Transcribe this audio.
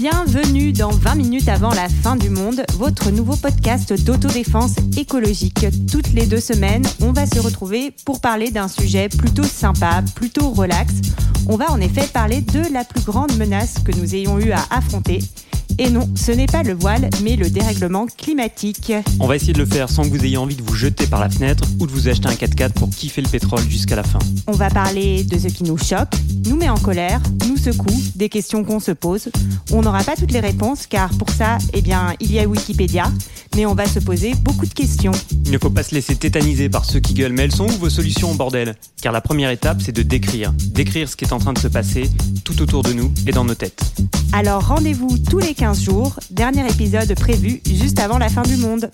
Bienvenue dans 20 minutes avant la fin du monde, votre nouveau podcast d'autodéfense écologique. Toutes les deux semaines, on va se retrouver pour parler d'un sujet plutôt sympa, plutôt relax. On va en effet parler de la plus grande menace que nous ayons eu à affronter, et non, ce n'est pas le voile, mais le dérèglement climatique. On va essayer de le faire sans que vous ayez envie de vous jeter par la fenêtre ou de vous acheter un 4x4 pour kiffer le pétrole jusqu'à la fin. On va parler de ce qui nous choque, nous met en colère, nous secoue, des questions qu'on se pose. On n'aura pas toutes les réponses car pour ça, eh bien, il y a Wikipédia, mais on va se poser beaucoup de questions. Il ne faut pas se laisser tétaniser par ceux qui gueulent, mais elles sont où vos solutions, bordel? Car la première étape, c'est de décrire. Décrire ce qui est en train de se passer tout autour de nous et dans nos têtes. Alors rendez-vous tous les 15 jours, dernier épisode prévu juste avant la fin du monde.